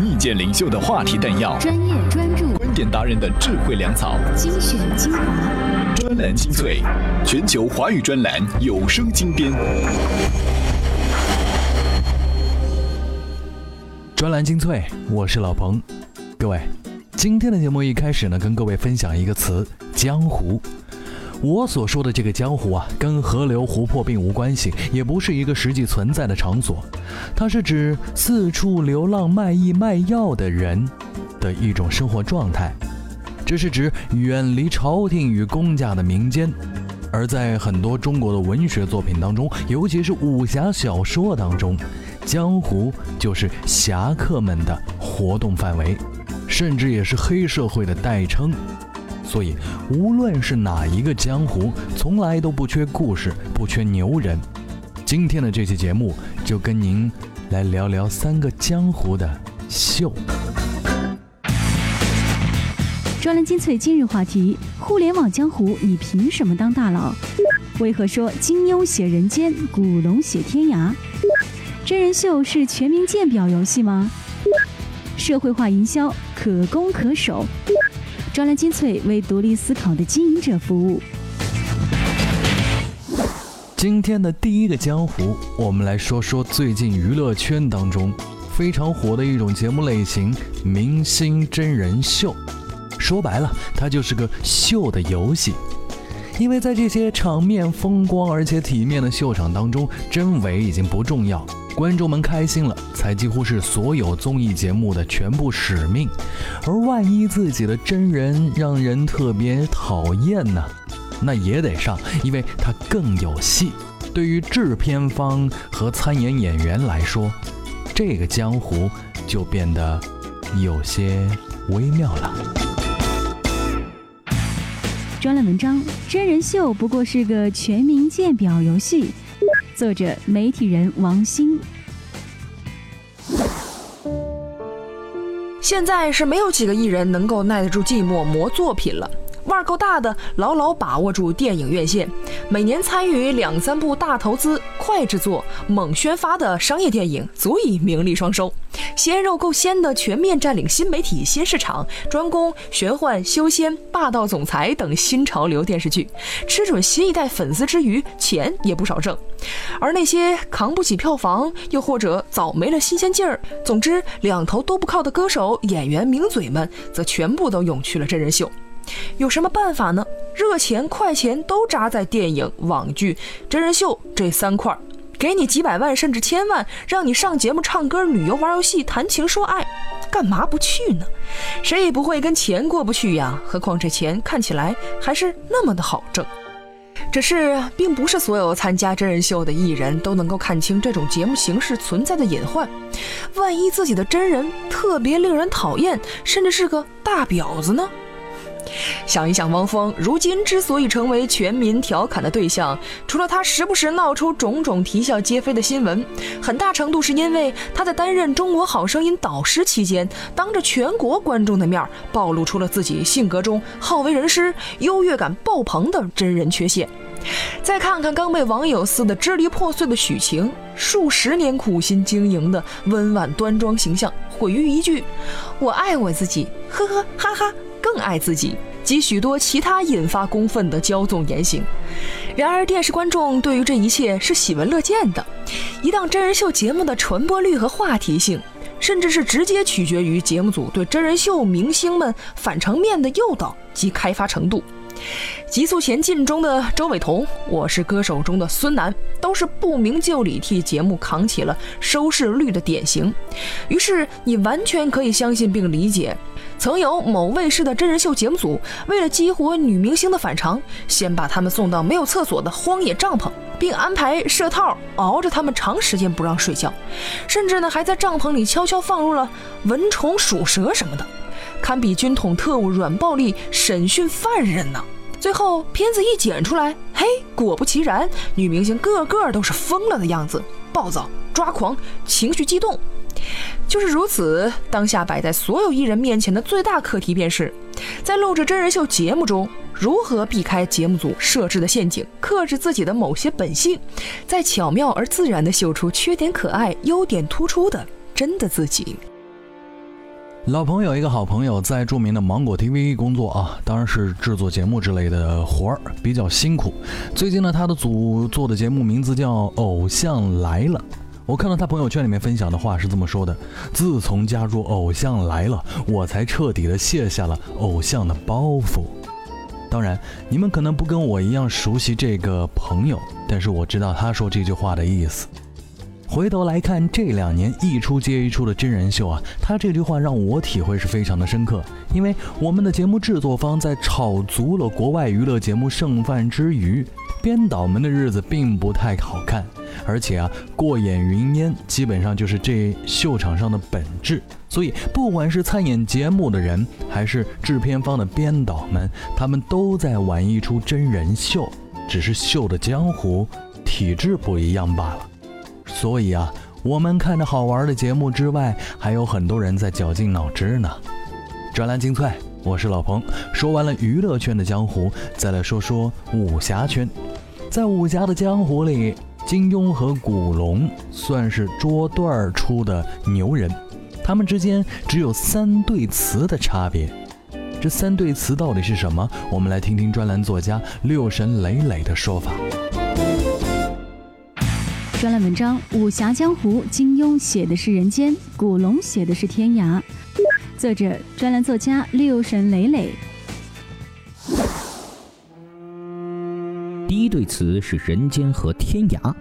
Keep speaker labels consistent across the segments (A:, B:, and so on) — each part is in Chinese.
A: 意见领袖的话题弹药，
B: 专业专注，
A: 观点达人的智慧粮草，
B: 精选精华，
A: 专栏精粹，全球华语专栏有声精编。
C: 专栏精粹，我是老彭。各位，今天的节目一开始呢，跟各位分享一个词——江湖。我所说的这个江湖啊，跟河流、湖泊并无关系，也不是一个实际存在的场所，它是指四处流浪卖艺卖药的人的一种生活状态。这是指远离朝廷与公家的民间。而在很多中国的文学作品当中，尤其是武侠小说当中，江湖就是侠客们的活动范围，甚至也是黑社会的代称。所以，无论是哪一个江湖，从来都不缺故事，不缺牛人。今天的这期节目，就跟您来聊聊三个江湖的秀。
B: 专栏精粹今日话题：互联网江湖，你凭什么当大佬？为何说金庸写人间，古龙写天涯？真人秀是全民鉴表游戏吗？社会化营销可攻可守？专栏精粹为独立思考的经营者服务。
C: 今天的第一个江湖，我们来说说最近娱乐圈当中非常火的一种节目类型——明星真人秀。说白了，它就是个秀的游戏。因为在这些场面风光而且体面的秀场当中，真伪已经不重要。观众们开心了，才几乎是所有综艺节目的全部使命。而万一自己的真人让人特别讨厌呢？那也得上，因为它更有戏。对于制片方和参演演员来说，这个江湖就变得有些微妙了。
B: 专栏文章：真人秀不过是个全民鉴表游戏。作者：媒体人王鑫。
D: 现在是没有几个艺人能够耐得住寂寞磨作品了。够大的，牢牢把握住电影院线，每年参与两三部大投资、快制作、猛宣发的商业电影，足以名利双收。鲜肉够鲜的，全面占领新媒体新市场，专攻玄幻、修仙、霸道总裁等新潮流电视剧，吃准新一代粉丝之余，钱也不少挣。而那些扛不起票房，又或者早没了新鲜劲儿，总之两头都不靠的歌手、演员、名嘴们，则全部都涌去了真人秀。有什么办法呢？热钱快钱都扎在电影、网剧、真人秀这三块儿，给你几百万甚至千万，让你上节目、唱歌、旅游、玩游戏、谈情说爱，干嘛不去呢？谁也不会跟钱过不去呀。何况这钱看起来还是那么的好挣。只是，并不是所有参加真人秀的艺人都能够看清这种节目形式存在的隐患。万一自己的真人特别令人讨厌，甚至是个大婊子呢？想一想，汪峰如今之所以成为全民调侃的对象，除了他时不时闹出种种啼笑皆非的新闻，很大程度是因为他在担任《中国好声音》导师期间，当着全国观众的面暴露出了自己性格中好为人师、优越感爆棚的真人缺陷。再看看刚被网友撕得支离破碎的许晴，数十年苦心经营的温婉端庄形象，毁于一句“我爱我自己”，呵呵哈哈。更爱自己及许多其他引发公愤的骄纵言行。然而，电视观众对于这一切是喜闻乐见的。一档真人秀节目的传播率和话题性，甚至是直接取决于节目组对真人秀明星们反常面的诱导及开发程度。急速前进中的周伟彤，《我是歌手》中的孙楠，都是不明就里替节目扛起了收视率的典型。于是，你完全可以相信并理解。曾有某卫视的真人秀节目组，为了激活女明星的反常，先把她们送到没有厕所的荒野帐篷，并安排设套熬着她们长时间不让睡觉，甚至呢还在帐篷里悄悄放入了蚊虫、鼠蛇什么的，堪比军统特务软暴力审讯犯人呢。最后片子一剪出来，嘿，果不其然，女明星个个都是疯了的样子，暴躁、抓狂、情绪激动。就是如此，当下摆在所有艺人面前的最大课题，便是在录制真人秀节目中，如何避开节目组设置的陷阱，克制自己的某些本性，在巧妙而自然地秀出缺点可爱、优点突出的真的自己。
C: 老朋友一个好朋友在著名的芒果 TV 工作啊，当然是制作节目之类的活儿，比较辛苦。最近呢，他的组做的节目名字叫《偶像来了》。我看到他朋友圈里面分享的话是这么说的：自从加入《偶像来了》，我才彻底的卸下了偶像的包袱。当然，你们可能不跟我一样熟悉这个朋友，但是我知道他说这句话的意思。回头来看这两年一出接一出的真人秀啊，他这句话让我体会是非常的深刻。因为我们的节目制作方在炒足了国外娱乐节目剩饭之余，编导们的日子并不太好看。而且啊，过眼云烟基本上就是这秀场上的本质。所以，不管是参演节目的人，还是制片方的编导们，他们都在玩一出真人秀，只是秀的江湖体制不一样罢了。所以啊，我们看着好玩的节目之外，还有很多人在绞尽脑汁呢。专栏精粹，我是老彭。说完了娱乐圈的江湖，再来说说武侠圈。在武侠的江湖里，金庸和古龙算是捉对儿出的牛人，他们之间只有三对词的差别。这三对词到底是什么？我们来听听专栏作家六神磊磊的说法。
B: 专栏文章《武侠江湖》，金庸写的是人间，古龙写的是天涯。作者：专栏作家六神磊磊。
E: 第一对词是人间和天涯。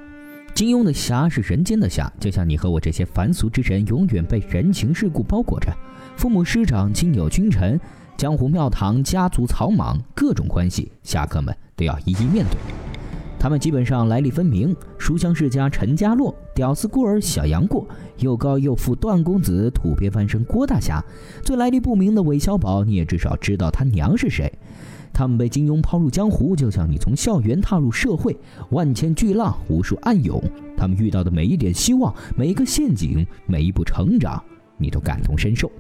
E: 金庸的侠是人间的侠，就像你和我这些凡俗之人，永远被人情世故包裹着。父母师长、亲友君臣、江湖庙堂、家族草莽，各种关系，侠客们都要一一面对。他们基本上来历分明：书香世家陈家洛，屌丝孤儿小杨过，又高又富段公子土鳖翻身郭大侠，最来历不明的韦小宝，你也至少知道他娘是谁。他们被金庸抛入江湖，就像你从校园踏入社会，万千巨浪，无数暗涌。他们遇到的每一点希望，每一个陷阱，每一步成长，你都感同身受。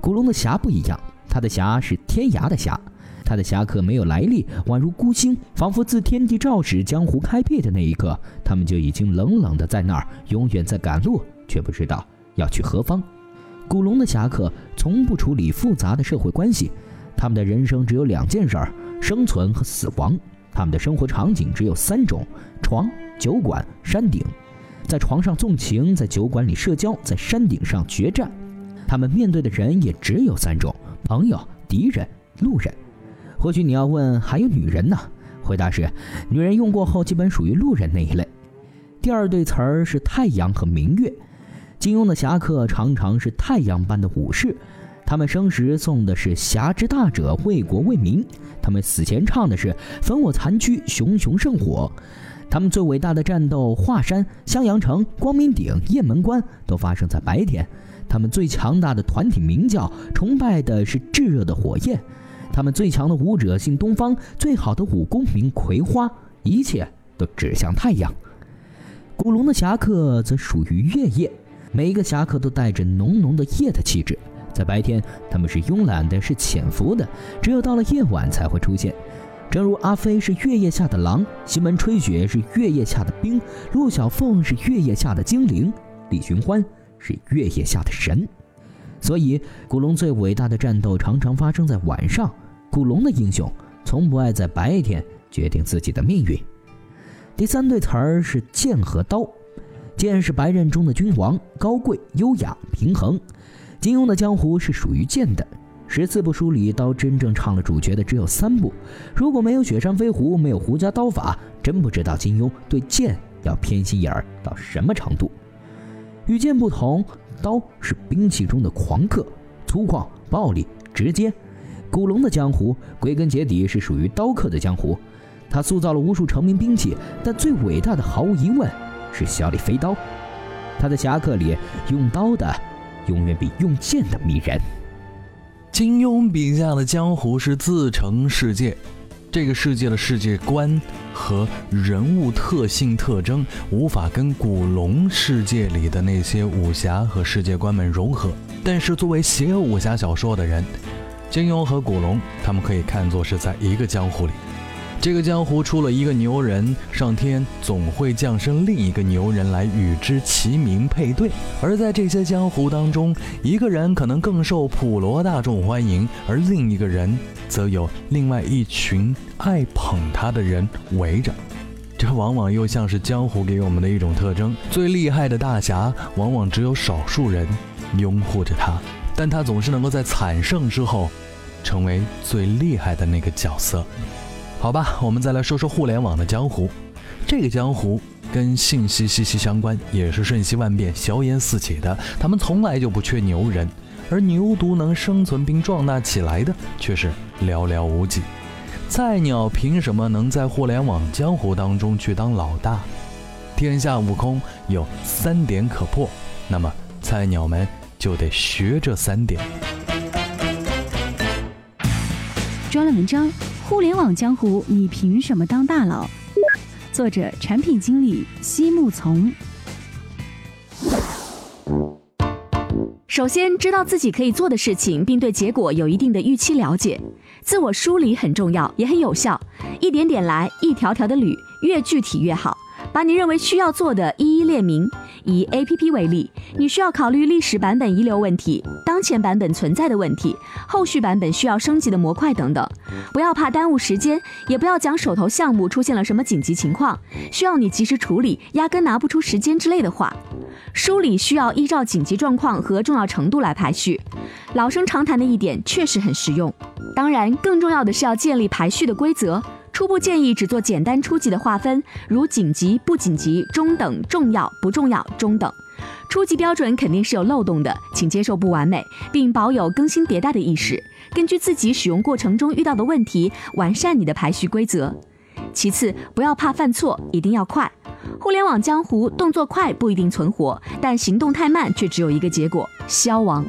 E: 古龙的侠不一样，他的侠是天涯的侠。他的侠客没有来历，宛如孤星，仿佛自天地肇始、江湖开辟的那一刻，他们就已经冷冷的在那儿，永远在赶路，却不知道要去何方。古龙的侠客从不处理复杂的社会关系，他们的人生只有两件事儿：生存和死亡。他们的生活场景只有三种：床、酒馆、山顶。在床上纵情，在酒馆里社交，在山顶上决战。他们面对的人也只有三种：朋友、敌人、路人。或许你要问还有女人呢？回答是，女人用过后基本属于路人那一类。第二对词儿是太阳和明月。金庸的侠客常常是太阳般的武士，他们生时颂的是侠之大者，为国为民；他们死前唱的是焚我残躯，熊熊圣火。他们最伟大的战斗，华山、襄阳城、光明顶、雁门关，都发生在白天。他们最强大的团体鸣叫，崇拜的是炙热的火焰。他们最强的武者姓东方，最好的武功名葵花，一切都指向太阳。古龙的侠客则属于月夜，每一个侠客都带着浓浓的夜的气质。在白天，他们是慵懒的，是潜伏的，只有到了夜晚才会出现。正如阿飞是月夜下的狼，西门吹雪是月夜下的冰，陆小凤是月夜下的精灵，李寻欢是月夜下的神。所以，古龙最伟大的战斗常常发生在晚上。古龙的英雄从不爱在白天决定自己的命运。第三对词儿是剑和刀，剑是白刃中的君王，高贵、优雅、平衡。金庸的江湖是属于剑的，十四部书里，刀真正唱了主角的只有三部。如果没有雪山飞狐，没有胡家刀法，真不知道金庸对剑要偏心眼儿到什么程度。与剑不同，刀是兵器中的狂客，粗犷、暴力、直接。古龙的江湖归根结底是属于刀客的江湖，他塑造了无数成名兵器，但最伟大的毫无疑问是小李飞刀。他的侠客里，用刀的永远比用剑的迷人。
C: 金庸笔下的江湖是自成世界，这个世界的世界观和人物特性特征无法跟古龙世界里的那些武侠和世界观们融合。但是作为写武侠小说的人，金庸和古龙，他们可以看作是在一个江湖里。这个江湖出了一个牛人，上天总会降生另一个牛人来与之齐名配对。而在这些江湖当中，一个人可能更受普罗大众欢迎，而另一个人则有另外一群爱捧他的人围着。这往往又像是江湖给我们的一种特征：最厉害的大侠，往往只有少数人拥护着他，但他总是能够在惨胜之后，成为最厉害的那个角色。好吧，我们再来说说互联网的江湖。这个江湖跟信息息息相关，也是瞬息万变、硝烟四起的。他们从来就不缺牛人，而牛犊能生存并壮大起来的却是寥寥无几。菜鸟凭什么能在互联网江湖当中去当老大？天下悟空有三点可破，那么菜鸟们就得学这三点。
B: 专栏文章。互联网江湖，你凭什么当大佬？作者：产品经理西木从。
F: 首先，知道自己可以做的事情，并对结果有一定的预期了解，自我梳理很重要，也很有效。一点点来，一条条的捋，越具体越好。把你认为需要做的一一列明。以 A P P 为例，你需要考虑历史版本遗留问题、当前版本存在的问题、后续版本需要升级的模块等等。不要怕耽误时间，也不要讲手头项目出现了什么紧急情况，需要你及时处理，压根拿不出时间之类的话。梳理需要依照紧急状况和重要程度来排序。老生常谈的一点确实很实用。当然，更重要的是要建立排序的规则。初步建议只做简单初级的划分，如紧急、不紧急、中等、重要、不重要、中等。初级标准肯定是有漏洞的，请接受不完美，并保有更新迭代的意识，根据自己使用过程中遇到的问题，完善你的排序规则。其次，不要怕犯错，一定要快。互联网江湖，动作快不一定存活，但行动太慢却只有一个结果：消亡。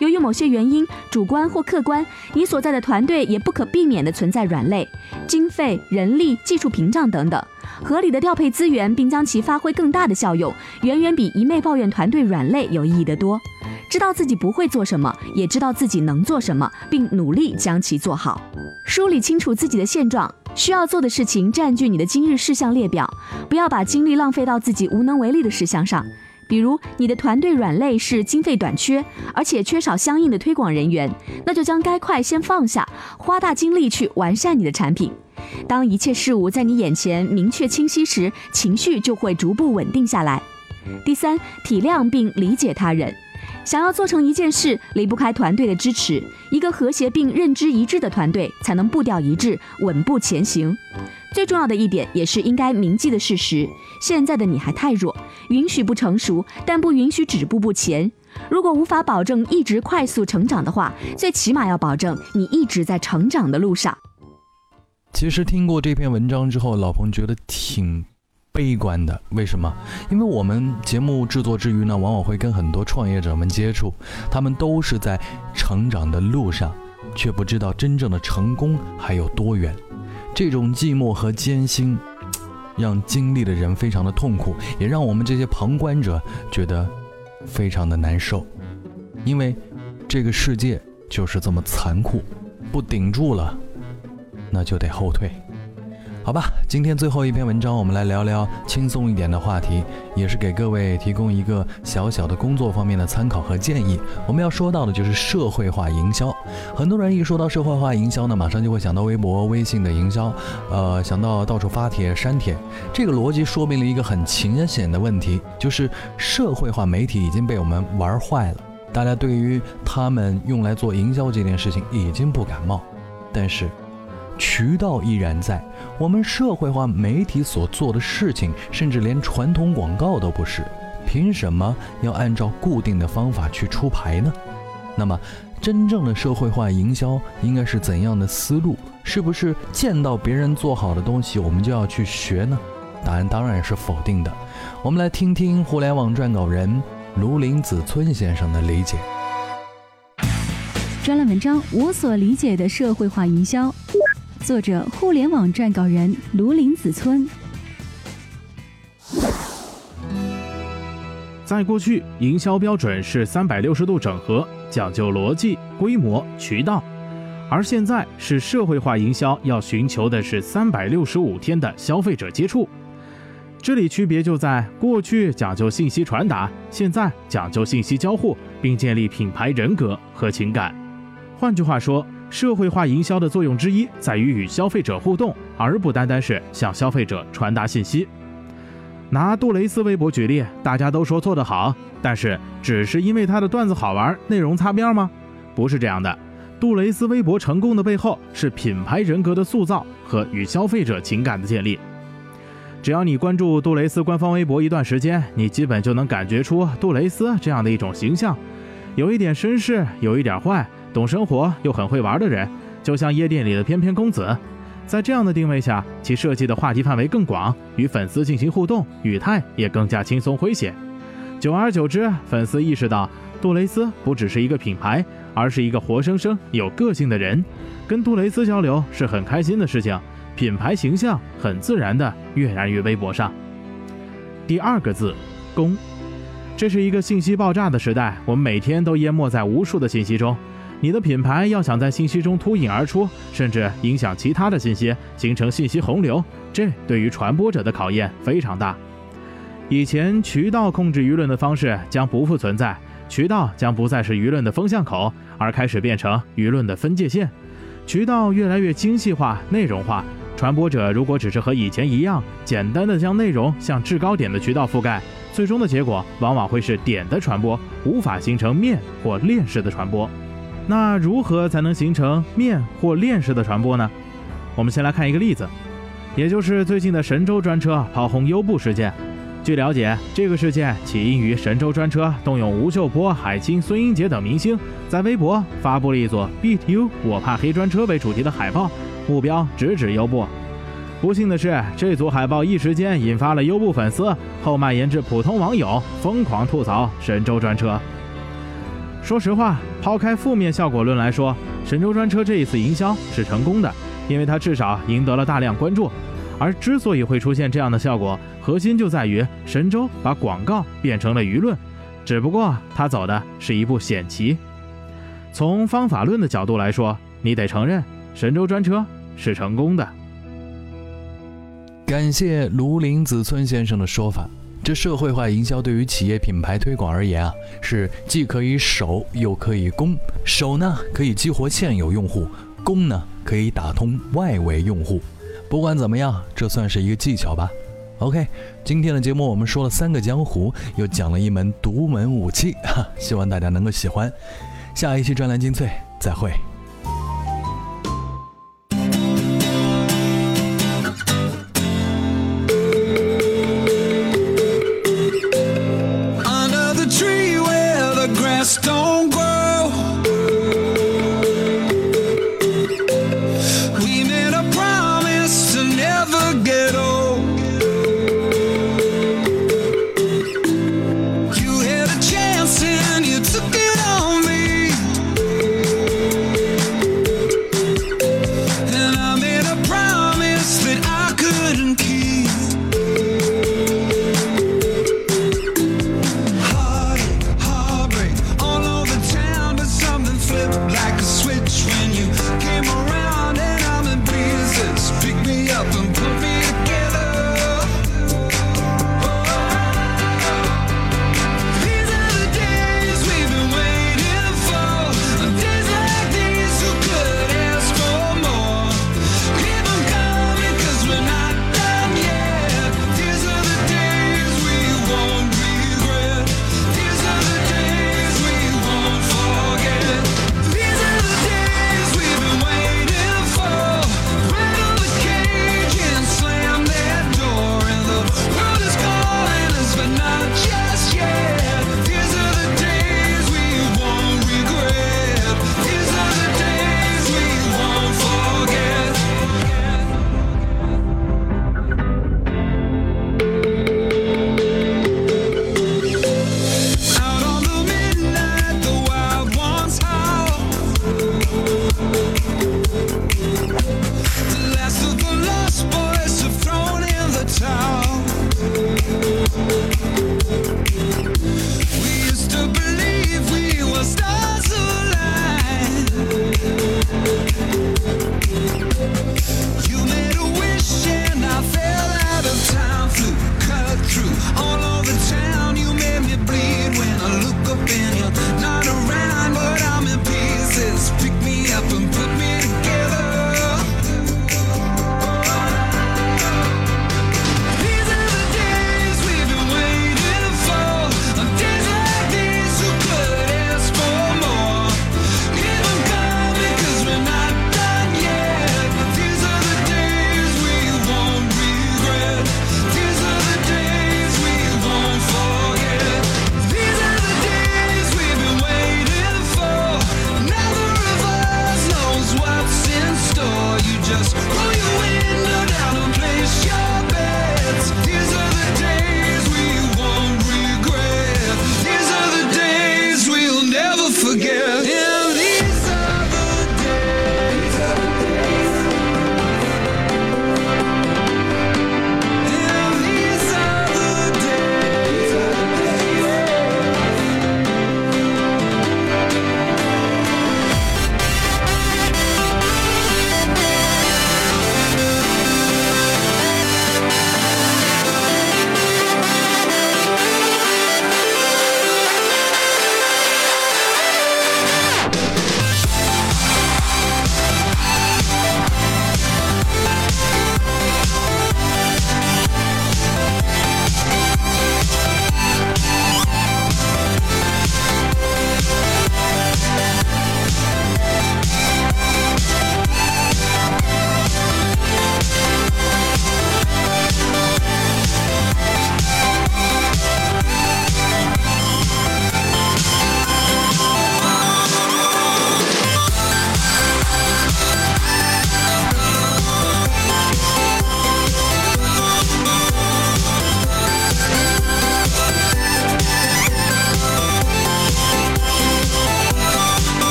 F: 由于某些原因，主观或客观，你所在的团队也不可避免地存在软肋、经费、人力、技术屏障等等。合理的调配资源，并将其发挥更大的效用，远远比一昧抱怨团队软肋有意义得多。知道自己不会做什么，也知道自己能做什么，并努力将其做好。梳理清楚自己的现状，需要做的事情占据你的今日事项列表，不要把精力浪费到自己无能为力的事项上。比如你的团队软肋是经费短缺，而且缺少相应的推广人员，那就将该块先放下，花大精力去完善你的产品。当一切事物在你眼前明确清晰时，情绪就会逐步稳定下来。第三，体谅并理解他人。想要做成一件事，离不开团队的支持。一个和谐并认知一致的团队，才能步调一致，稳步前行。最重要的一点，也是应该铭记的事实：现在的你还太弱，允许不成熟，但不允许止步不前。如果无法保证一直快速成长的话，最起码要保证你一直在成长的路上。
C: 其实听过这篇文章之后，老彭觉得挺。悲观的，为什么？因为我们节目制作之余呢，往往会跟很多创业者们接触，他们都是在成长的路上，却不知道真正的成功还有多远。这种寂寞和艰辛，让经历的人非常的痛苦，也让我们这些旁观者觉得非常的难受。因为这个世界就是这么残酷，不顶住了，那就得后退。好吧，今天最后一篇文章，我们来聊聊轻松一点的话题，也是给各位提供一个小小的工作方面的参考和建议。我们要说到的就是社会化营销。很多人一说到社会化营销呢，马上就会想到微博、微信的营销，呃，想到到处发帖、删帖。这个逻辑说明了一个很浅显的问题，就是社会化媒体已经被我们玩坏了。大家对于他们用来做营销这件事情已经不感冒，但是。渠道依然在，我们社会化媒体所做的事情，甚至连传统广告都不是，凭什么要按照固定的方法去出牌呢？那么，真正的社会化营销应该是怎样的思路？是不是见到别人做好的东西，我们就要去学呢？答案当然是否定的。我们来听听互联网撰稿人卢林子村先生的理解。
B: 专栏文章：我所理解的社会化营销。作者：互联网撰稿人卢林子村。
G: 在过去，营销标准是三百六十度整合，讲究逻辑、规模、渠道；而现在是社会化营销要寻求的是三百六十五天的消费者接触。这里区别就在过去讲究信息传达，现在讲究信息交互，并建立品牌人格和情感。换句话说，社会化营销的作用之一在于与消费者互动，而不单单是向消费者传达信息。拿杜蕾斯微博举例，大家都说做得好，但是只是因为他的段子好玩，内容擦边吗？不是这样的。杜蕾斯微博成功的背后是品牌人格的塑造和与消费者情感的建立。只要你关注杜蕾斯官方微博一段时间，你基本就能感觉出杜蕾斯这样的一种形象：有一点绅士，有一点坏，懂生活又很会玩的人，就像夜店里的翩翩公子。在这样的定位下，其设计的话题范围更广，与粉丝进行互动，语态也更加轻松诙谐。久而久之，粉丝意识到杜蕾斯不只是一个品牌，而是一个活生生有个性的人。跟杜蕾斯交流是很开心的事情，品牌形象很自然的跃然于微博上。第二个字，公。这是一个信息爆炸的时代，我们每天都淹没在无数的信息中。你的品牌要想在信息中脱颖而出，甚至影响其他的信息，形成信息洪流，这对于传播者的考验非常大。以前渠道控制舆论的方式将不复存在，渠道将不再是舆论的风向口，而开始变成舆论的分界线。渠道越来越精细化、内容化，传播者如果只是和以前一样，简单的将内容向制高点的渠道覆盖，最终的结果往往会是点的传播，无法形成面或链式的传播。那如何才能形成面或链式的传播呢？我们先来看一个例子，也就是最近的神州专车跑红优步事件。据了解，这个事件起因于神州专车动用吴秀波、海清、孙英杰等明星，在微博发布了一组 “Beat You，我怕黑专车”为主题的海报，目标直指优步。不幸的是，这组海报一时间引发了优步粉丝，后蔓延至普通网友，疯狂吐槽神州专车。说实话，抛开负面效果论来说，神州专车这一次营销是成功的，因为它至少赢得了大量关注。而之所以会出现这样的效果，核心就在于神州把广告变成了舆论，只不过他走的是一步险棋。从方法论的角度来说，你得承认神州专车是成功的。
C: 感谢卢林子村先生的说法。这社会化营销对于企业品牌推广而言啊，是既可以守又可以攻。守呢可以激活现有用户，攻呢可以打通外围用户。不管怎么样，这算是一个技巧吧。OK，今天的节目我们说了三个江湖，又讲了一门独门武器，哈，希望大家能够喜欢。下一期专栏精粹，再会。